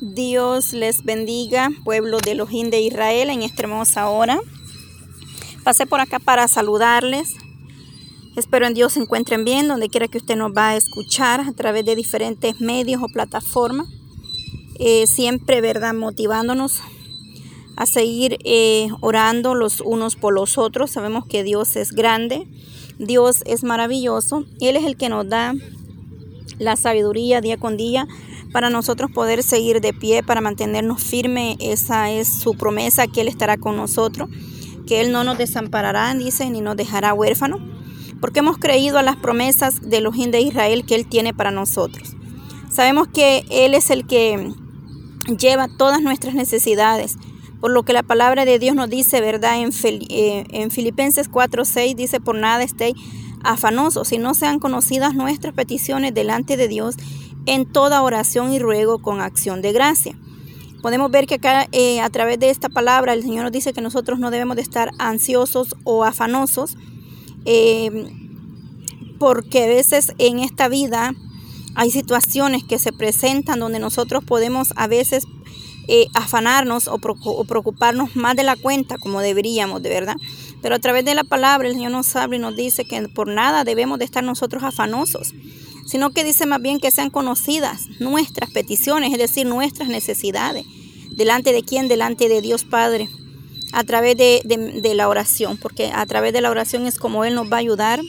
Dios les bendiga, pueblo de Elohim de Israel, en esta hermosa hora. Pasé por acá para saludarles. Espero en Dios se encuentren bien, donde quiera que usted nos va a escuchar a través de diferentes medios o plataformas. Eh, siempre, ¿verdad? Motivándonos a seguir eh, orando los unos por los otros. Sabemos que Dios es grande, Dios es maravilloso. Él es el que nos da la sabiduría día con día para nosotros poder seguir de pie, para mantenernos firmes. Esa es su promesa, que Él estará con nosotros, que Él no nos desamparará, dice, ni nos dejará huérfanos, porque hemos creído a las promesas de los de Israel que Él tiene para nosotros. Sabemos que Él es el que lleva todas nuestras necesidades, por lo que la palabra de Dios nos dice, ¿verdad? En, eh, en Filipenses 4:6 dice, por nada estéis afanosos, si no sean conocidas nuestras peticiones delante de Dios en toda oración y ruego con acción de gracia. Podemos ver que acá eh, a través de esta palabra el Señor nos dice que nosotros no debemos de estar ansiosos o afanosos, eh, porque a veces en esta vida hay situaciones que se presentan donde nosotros podemos a veces eh, afanarnos o, preocuparnos más de la cuenta como deberíamos, de verdad. Pero a través de la palabra el Señor nos habla y nos dice que por nada debemos de estar nosotros afanosos sino que dice más bien que sean conocidas nuestras peticiones, es decir, nuestras necesidades. ¿Delante de quién? Delante de Dios Padre, a través de, de, la oración, porque a través de la oración es como Él nos va a ayudar,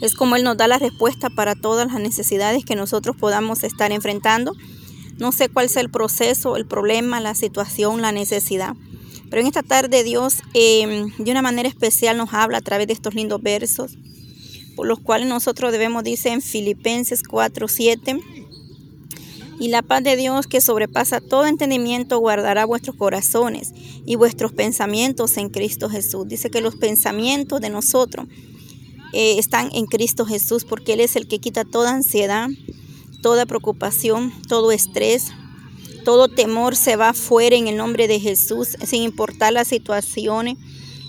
es como Él nos da la respuesta para todas las necesidades que nosotros podamos estar enfrentando. No sé cuál sea el proceso, el problema, la situación, la necesidad. Pero en esta tarde Dios eh, de una manera especial nos habla a través de estos lindos versos por los cuales nosotros debemos, dice en Filipenses 4, 7, y la paz de Dios que sobrepasa todo entendimiento guardará vuestros corazones y vuestros pensamientos en Cristo Jesús. Dice que los pensamientos de nosotros eh, están en Cristo Jesús porque Él es el que quita toda ansiedad, toda preocupación, todo estrés, todo temor se va fuera en el nombre de Jesús, sin importar las situaciones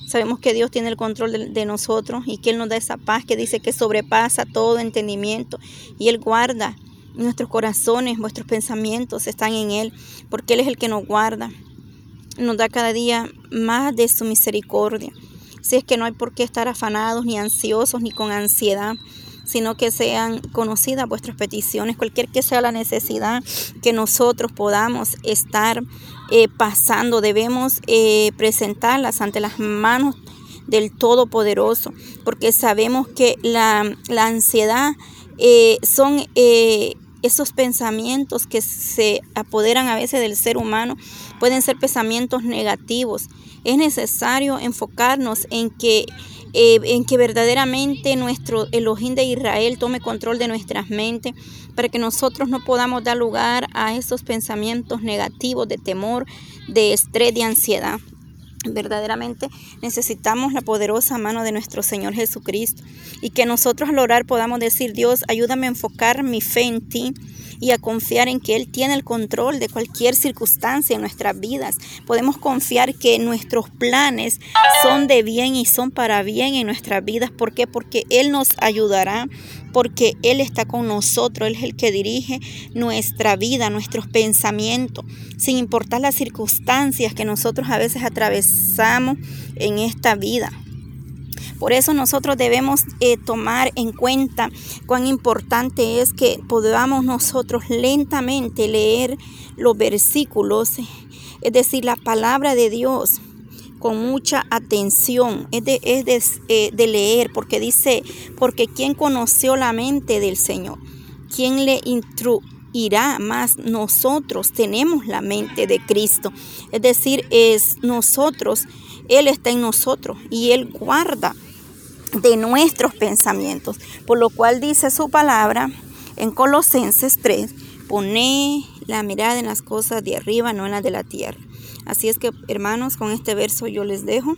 Sabemos que Dios tiene el control de, nosotros y que Él nos da esa paz que dice que sobrepasa todo entendimiento y Él guarda nuestros corazones, vuestros pensamientos están en Él, porque Él es el que nos guarda, nos da cada día más de su misericordia. Si es que no hay por qué estar afanados, ni ansiosos, ni con ansiedad, sino que sean conocidas vuestras peticiones, cualquier que sea la necesidad que nosotros podamos estar eh, pasando, debemos eh, presentarlas ante las manos del Todopoderoso, porque sabemos que la, ansiedad eh, son esos pensamientos que se apoderan a veces del ser humano, pueden ser pensamientos negativos. Es necesario enfocarnos en que eh, en que verdaderamente nuestro Elohim de Israel tome control de nuestras mentes, para que nosotros no podamos dar lugar a esos pensamientos negativos de temor, de estrés, de ansiedad. Verdaderamente necesitamos la poderosa mano de nuestro Señor Jesucristo y que nosotros al orar podamos decir, Dios, ayúdame a enfocar mi fe en ti y a confiar en que Él tiene el control de cualquier circunstancia en nuestras vidas. Podemos confiar que nuestros planes son de bien y son para bien en nuestras vidas. ¿Por qué? Porque Él nos ayudará, porque Él está con nosotros, Él es el que dirige nuestra vida, nuestros pensamientos, sin importar las circunstancias que nosotros a veces atravesamos en esta vida. Por eso nosotros debemos eh, tomar en cuenta cuán importante es que podamos nosotros lentamente leer los versículos, es decir, la palabra de Dios con mucha atención, es, de, es eh, de, leer, porque dice, porque ¿quién conoció la mente del Señor? ¿Quién le instruirá más? Nosotros tenemos la mente de Cristo, es decir, es nosotros, Él está en nosotros y Él guarda de nuestros pensamientos. Por lo cual dice su palabra en Colosenses 3, pone la mirada en las cosas de arriba, no en las de la tierra. Así es que, hermanos, con este verso yo les dejo.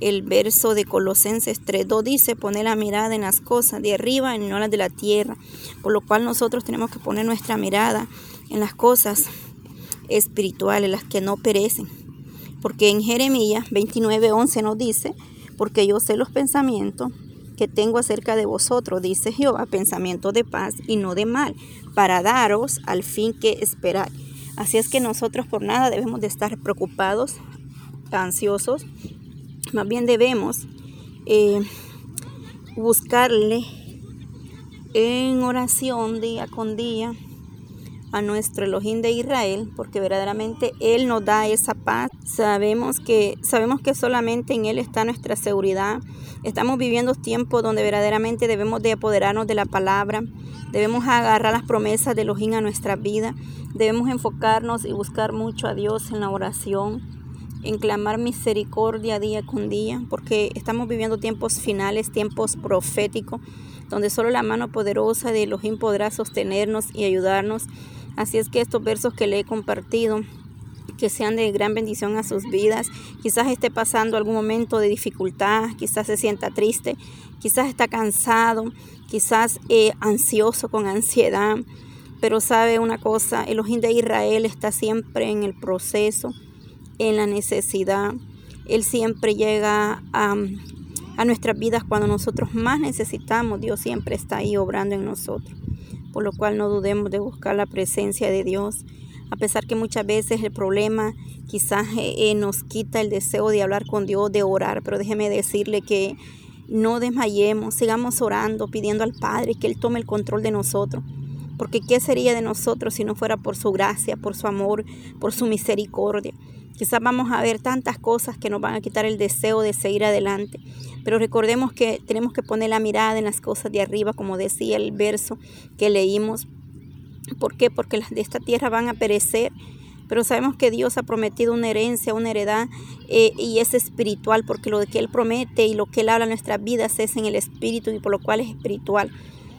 El verso de Colosenses 3.2 dice, pone la mirada en las cosas de arriba y no en las de la tierra. Por lo cual nosotros tenemos que poner nuestra mirada en las cosas espirituales, las que no perecen. Porque en Jeremías 29.11 nos dice, porque yo sé los pensamientos que tengo acerca de vosotros, dice Jehová, pensamientos de paz y no de mal, para daros al fin que esperáis. Así es que nosotros por nada debemos de estar preocupados, ansiosos. Más bien debemos eh, buscarle en oración día con día a nuestro Elohim de Israel, porque verdaderamente Él nos da esa paz. Sabemos que, sabemos que solamente en Él está nuestra seguridad. Estamos viviendo tiempos donde verdaderamente debemos de apoderarnos de la palabra, debemos agarrar las promesas de Elohim a nuestra vida, debemos enfocarnos y buscar mucho a Dios en la oración, en clamar misericordia día con día, porque estamos viviendo tiempos finales, tiempos proféticos, donde solo la mano poderosa de Elohim podrá sostenernos y ayudarnos Así es que estos versos que le he compartido, que sean de gran bendición a sus vidas. Quizás esté pasando algún momento de dificultad, quizás se sienta triste, quizás está cansado, quizás eh, ansioso con ansiedad. Pero sabe una cosa, el ojín de Israel está siempre en el proceso, en la necesidad. Él siempre llega a, a nuestras vidas cuando nosotros más necesitamos. Dios siempre está ahí obrando en nosotros por lo cual no dudemos de buscar la presencia de Dios. A pesar que muchas veces el problema quizás eh, eh, nos quita el deseo de hablar con Dios, de orar, pero déjeme decirle que no desmayemos, sigamos orando, pidiendo al Padre que Él tome el control de nosotros. Porque ¿qué sería de nosotros si no fuera por su gracia, por su amor, por su misericordia? Quizás vamos a ver tantas cosas que nos van a quitar el deseo de seguir adelante. Pero recordemos que tenemos que poner la mirada en las cosas de arriba, como decía el verso que leímos. ¿Por qué? Porque las de esta tierra van a perecer. Pero sabemos que Dios ha prometido una herencia, una heredad, eh, y es espiritual, porque lo que Él promete y lo que Él habla en nuestras vidas es en el espíritu, y por lo cual es espiritual.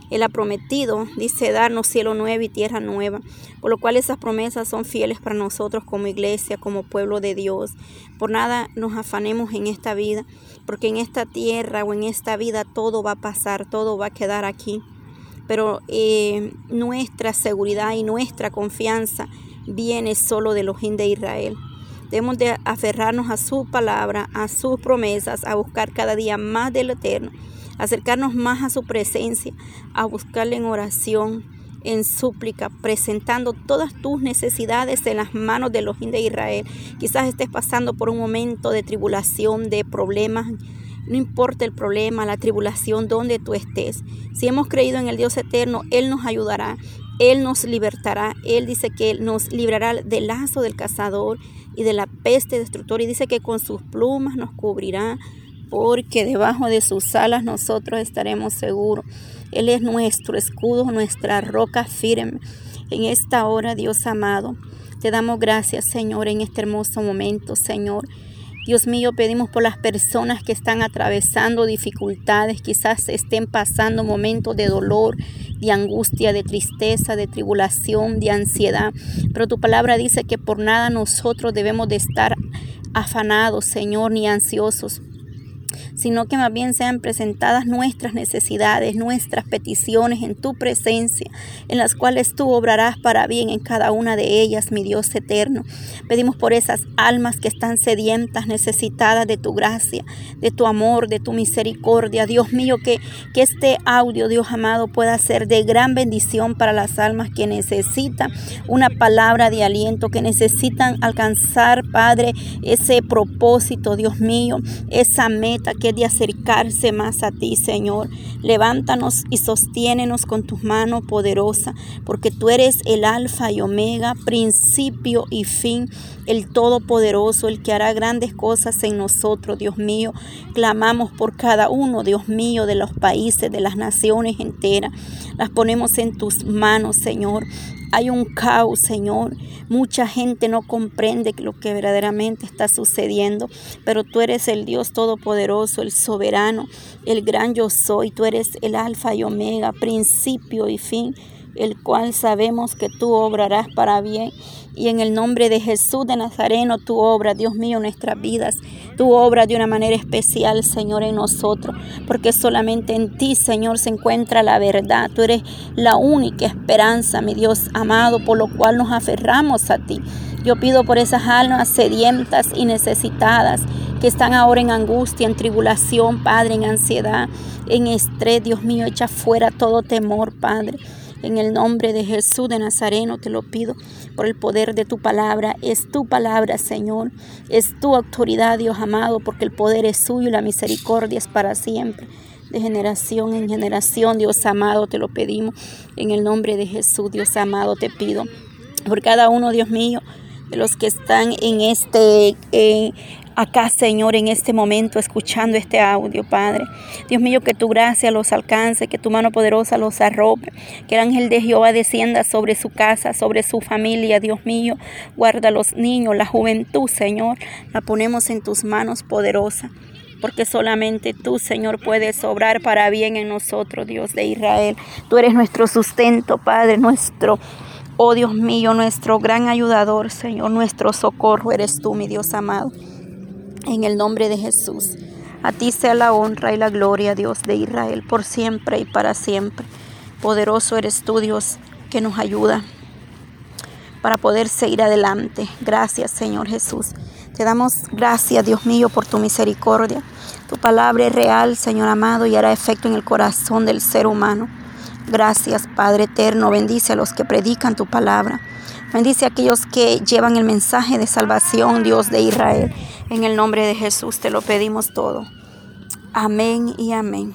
Él ha prometido, dice, darnos cielo nuevo y tierra nueva, por lo cual esas promesas son fieles para nosotros como iglesia, como pueblo de Dios. Por nada nos afanemos en esta vida, porque en esta tierra o en esta vida todo va a pasar, todo va a quedar aquí. Pero eh, nuestra seguridad y nuestra confianza viene solo de los de Israel. Debemos de aferrarnos a su palabra, a sus promesas, a buscar cada día más del Eterno acercarnos más a su presencia, a buscarle en oración, en súplica, presentando todas tus necesidades en las manos de los de Israel. Quizás estés pasando por un momento de tribulación, de problemas. No importa el problema, la tribulación, donde tú estés. Si hemos creído en el Dios eterno, Él nos ayudará, Él nos libertará. Él dice que Él nos librará del lazo del cazador y de la peste destructora. Y dice que con sus plumas nos cubrirá porque debajo de sus alas nosotros estaremos seguros. Él es nuestro escudo, nuestra roca firme. En esta hora, Dios amado, te damos gracias, Señor, en este hermoso momento, Señor. Dios mío, pedimos por las personas que están atravesando dificultades, quizás estén pasando momentos de dolor, de angustia, de tristeza, de tribulación, de ansiedad. Pero tu palabra dice que por nada nosotros debemos de estar afanados, Señor, ni ansiosos, sino que más bien sean presentadas nuestras necesidades, nuestras peticiones en tu presencia, en las cuales tú obrarás para bien en cada una de ellas, mi Dios eterno. Pedimos por esas almas que están sedientas, necesitadas de tu gracia, de tu amor, de tu misericordia. Dios mío, que, que este audio, Dios amado, pueda ser de gran bendición para las almas que necesitan una palabra de aliento, que necesitan alcanzar, Padre, ese propósito, Dios mío, esa meta que de acercarse más a ti, Señor. Levántanos y sostiénenos con tus manos poderosa, porque tú eres el alfa y omega, principio y fin, el todopoderoso, el que hará grandes cosas en nosotros, Dios mío. Clamamos por cada uno, Dios mío, de los países, de las naciones enteras. Las ponemos en tus manos, Señor. Hay un caos, Señor. Mucha gente no comprende lo que verdaderamente está sucediendo, pero tú eres el Dios todopoderoso, el soberano, el gran yo soy. Tú eres el alfa y omega, principio y fin el cual sabemos que tú obrarás para bien. Y en el nombre de Jesús de Nazareno, tu obra, Dios mío, nuestras vidas, tu obra de una manera especial, Señor, en nosotros, porque solamente en ti, Señor, se encuentra la verdad. Tú eres la única esperanza, mi Dios amado, por lo cual nos aferramos a ti. Yo pido por esas almas sedientas y necesitadas que están ahora en angustia, en tribulación, Padre, en ansiedad, en estrés, Dios mío, echa fuera todo temor, Padre. En el nombre de Jesús de Nazareno te lo pido por el poder de tu palabra. Es tu palabra, Señor. Es tu autoridad, Dios amado, porque el poder es suyo y la misericordia es para siempre. De generación en generación, Dios amado, te lo pedimos. En el nombre de Jesús, Dios amado, te pido por cada uno, Dios mío, de los que están en este eh, acá, Señor, en este momento, escuchando este audio, Padre. Dios mío, que tu gracia los alcance, que tu mano poderosa los arrope, que el ángel de Jehová descienda sobre su casa, sobre su familia, Dios mío. Guarda a los niños, la juventud, Señor. La ponemos en tus manos poderosa porque solamente tú, Señor, puedes obrar para bien en nosotros, Dios de Israel. Tú eres nuestro sustento, Padre, nuestro, oh Dios mío, nuestro gran ayudador, Señor, nuestro socorro eres tú, mi Dios amado en el nombre de Jesús. A ti sea la honra y la gloria, Dios de Israel, por siempre y para siempre. Poderoso eres tú, Dios, que nos ayuda para poder seguir adelante. Gracias, Señor Jesús. Te damos gracias, Dios mío, por tu misericordia. Tu palabra es real, Señor amado, y hará efecto en el corazón del ser humano. Gracias, Padre eterno. Bendice a los que predican tu palabra. Bendice a aquellos que llevan el mensaje de salvación, Dios de Israel. En el nombre de Jesús te lo pedimos todo. Amén y amén.